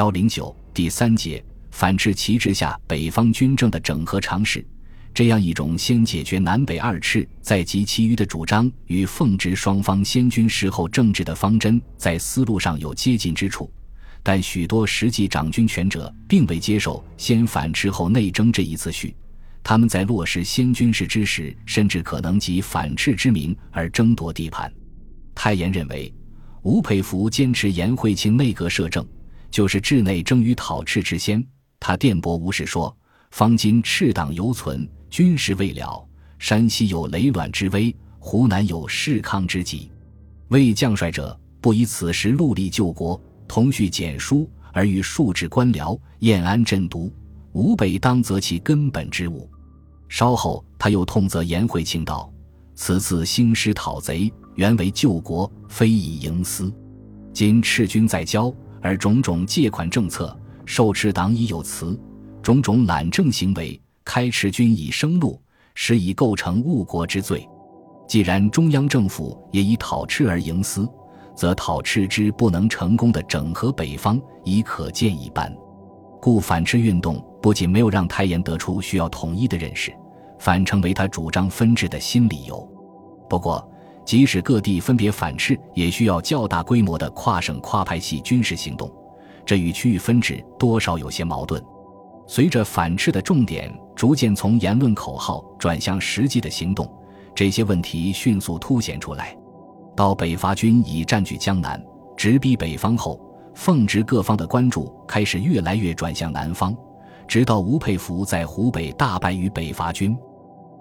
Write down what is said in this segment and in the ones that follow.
幺零九第三节反赤旗帜下北方军政的整合尝试，这样一种先解决南北二赤，再集其余的主张与奉直双方先军事后政治的方针，在思路上有接近之处，但许多实际掌军权者并未接受先反赤后内争这一次序。他们在落实先军事之时，甚至可能以反赤之名而争夺地盘。太炎认为，吴佩孚坚持颜惠卿内阁摄政，就是治内争于讨赤之先。他电驳吴氏说：“方今赤党犹存，军事未了，山西有雷卵之危，湖南有世康之急。为将帅者，不以此时戮力救国，同叙简书，而与数治官僚，燕安镇毒。”吾辈当择其根本之物。稍后，他又痛责颜惠卿道：“此次兴师讨贼，原为救国，非以营私。今赤军在交，而种种借款政策，受持党已有辞，种种懒政行为，开持军以生路，实已构成误国之罪。既然中央政府也以讨赤而营私，则讨赤之不能成功的整合北方，已可见一斑。故反赤运动。”不仅没有让太炎得出需要统一的认识，反成为他主张分治的新理由。不过，即使各地分别反赤，也需要较大规模的跨省跨派系军事行动，这与区域分治多少有些矛盾。随着反赤的重点逐渐从言论口号转向实际的行动，这些问题迅速凸显出来。到北伐军已占据江南，直逼北方后，奉直各方的关注开始越来越转向南方。直到吴佩孚在湖北大败于北伐军，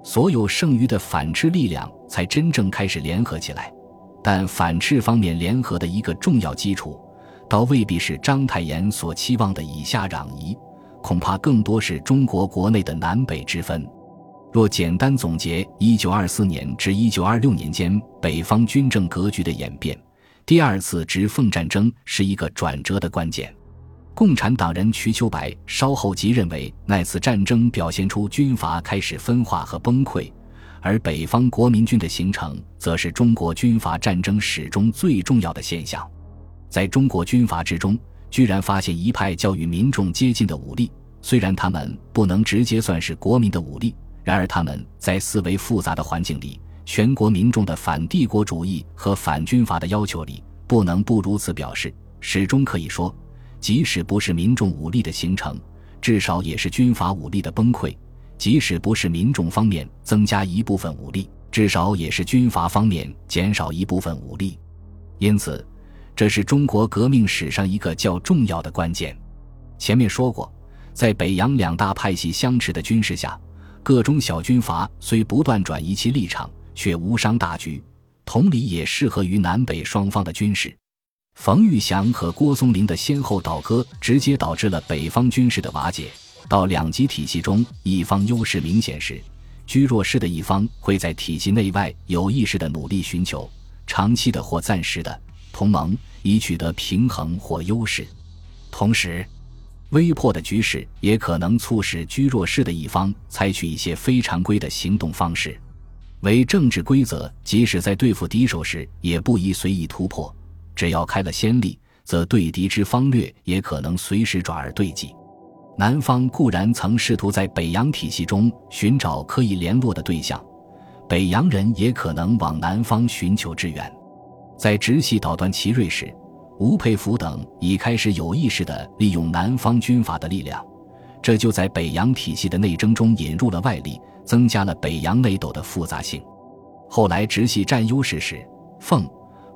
所有剩余的反赤力量才真正开始联合起来。但反赤方面联合的一个重要基础，倒未必是章太炎所期望的以下攘夷，恐怕更多是中国国内的南北之分。若简单总结1924年至1926年间北方军政格局的演变，第二次直奉战争是一个转折的关键。共产党人瞿秋白稍后即认为，那次战争表现出军阀开始分化和崩溃，而北方国民军的形成，则是中国军阀战争史中最重要的现象。在中国军阀之中，居然发现一派较与民众接近的武力，虽然他们不能直接算是国民的武力，然而他们在思维复杂的环境里，全国民众的反帝国主义和反军阀的要求里，不能不如此表示。始终可以说。即使不是民众武力的形成，至少也是军阀武力的崩溃；即使不是民众方面增加一部分武力，至少也是军阀方面减少一部分武力。因此，这是中国革命史上一个较重要的关键。前面说过，在北洋两大派系相持的军事下，各中小军阀虽不断转移其立场，却无伤大局。同理，也适合于南北双方的军事。冯玉祥和郭松龄的先后倒戈，直接导致了北方军事的瓦解。到两极体系中，一方优势明显时，居弱势的一方会在体系内外有意识的努力寻求长期的或暂时的同盟，以取得平衡或优势。同时，危迫的局势也可能促使居弱势的一方采取一些非常规的行动方式。为政治规则，即使在对付敌手时，也不宜随意突破。只要开了先例，则对敌之方略也可能随时转而对己。南方固然曾试图在北洋体系中寻找可以联络的对象，北洋人也可能往南方寻求支援。在直系捣断奇瑞时，吴佩孚等已开始有意识地利用南方军阀的力量，这就在北洋体系的内争中引入了外力，增加了北洋内斗的复杂性。后来直系占优势时，奉。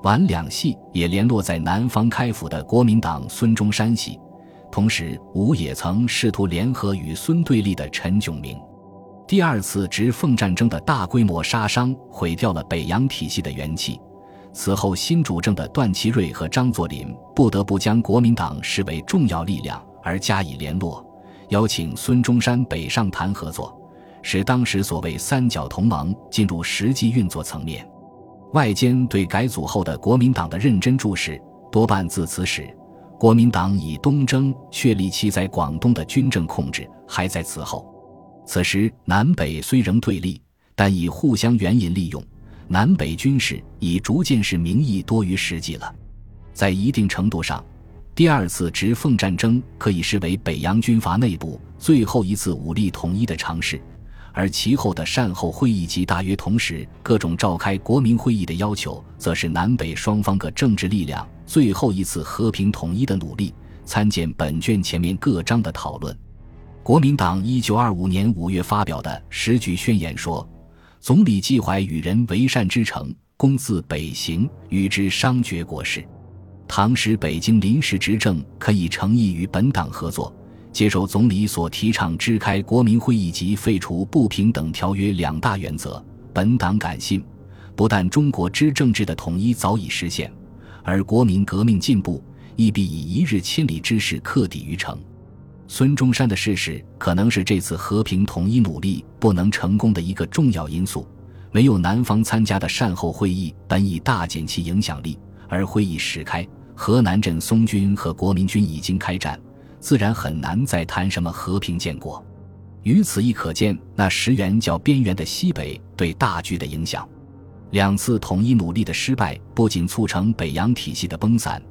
皖两系也联络在南方开府的国民党孙中山系，同时吴也曾试图联合与孙对立的陈炯明。第二次直奉战争的大规模杀伤毁掉了北洋体系的元气，此后新主政的段祺瑞和张作霖不得不将国民党视为重要力量而加以联络，邀请孙中山北上谈合作，使当时所谓三角同盟进入实际运作层面。外间对改组后的国民党的认真注视，多半自此时，国民党以东征确立其在广东的军政控制，还在此后。此时南北虽仍对立，但已互相援引利用，南北军事已逐渐是名义多于实际了。在一定程度上，第二次直奉战争可以视为北洋军阀内部最后一次武力统一的尝试，而其后的善后会议及大约同时各种召开国民会议的要求，则是南北双方各政治力量最后一次和平统一的努力。参见本卷前面各章的讨论。国民党一九二五年五月发表的十句宣言说：“总理季怀与人为善之诚，公自北行，与之商决国事。”唐时北京临时执政可以诚意与本党合作，接受总理所提倡支开国民会议及废除不平等条约两大原则。本党感信，不但中国之政治的统一早已实现，而国民革命进步亦必以一日千里之势克抵于成。孙中山的逝世可能是这次和平统一努力不能成功的一个重要因素。没有南方参加的善后会议，本已大减其影响力。而会议始开，河南镇松军和国民军已经开战，自然很难再谈什么和平建国。于此亦可见那石原较边缘的西北对大局的影响。两次统一努力的失败，不仅促成北洋体系的崩散，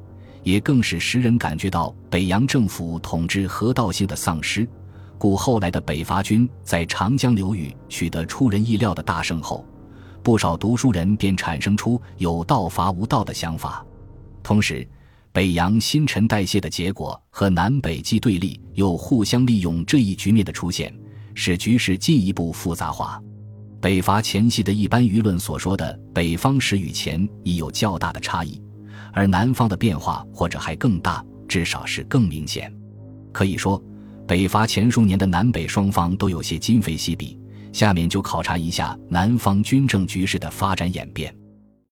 也更使时人感觉到北洋政府统治合道性的丧失。故后来的北伐军在长江流域取得出人意料的大胜后。不少读书人便产生出有道伐无道的想法，同时，北洋新陈代谢的结果和南北既对立又互相利用这一局面的出现，使局势进一步复杂化。北伐前夕的一般舆论所说的北方时与前已有较大的差异，而南方的变化或者还更大，至少是更明显。可以说，北伐前数年的南北双方都有些今非昔比。下面就考察一下南方军政局势的发展演变。